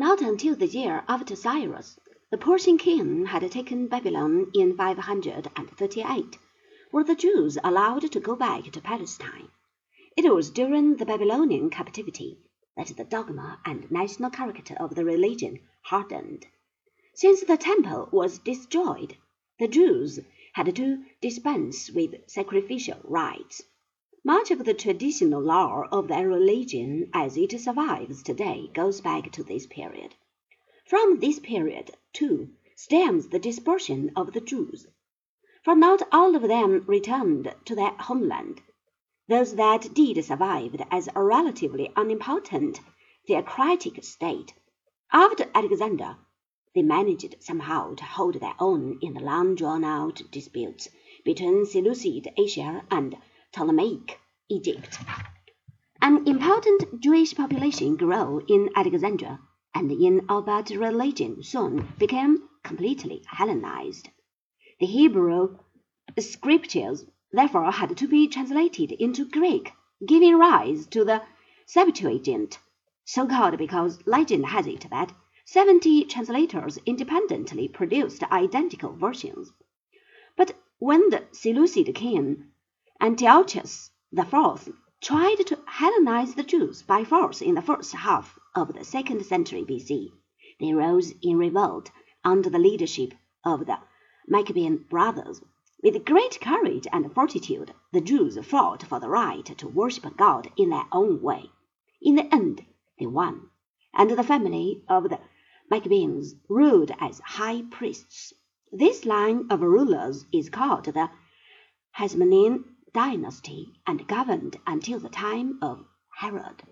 Not until the year after Cyrus, the Persian king, had taken Babylon in 538 were the Jews allowed to go back to Palestine. It was during the Babylonian captivity that the dogma and national character of the religion hardened. Since the temple was destroyed, the Jews had to dispense with sacrificial rites. Much of the traditional lore of their religion as it survives today goes back to this period. From this period, too, stems the dispersion of the Jews. For not all of them returned to their homeland. Those that did survived as a relatively unimportant theocratic state. After Alexander, they managed somehow to hold their own in the long drawn out disputes between Seleucid Asia and Ptolemaic Egypt. An important Jewish population grew in Alexandria, and in all religion soon became completely Hellenized. The Hebrew scriptures therefore had to be translated into Greek, giving rise to the Septuagint, so called because legend has it that seventy translators independently produced identical versions. But when the Seleucid king Antiochus IV tried to Hellenize the Jews by force in the first half of the second century BC, they rose in revolt under the leadership of the Maccabean brothers. With great courage and fortitude, the Jews fought for the right to worship God in their own way. In the end, they won, and the family of the Maccabees ruled as high priests. This line of rulers is called the Hasmonean dynasty and governed until the time of Herod.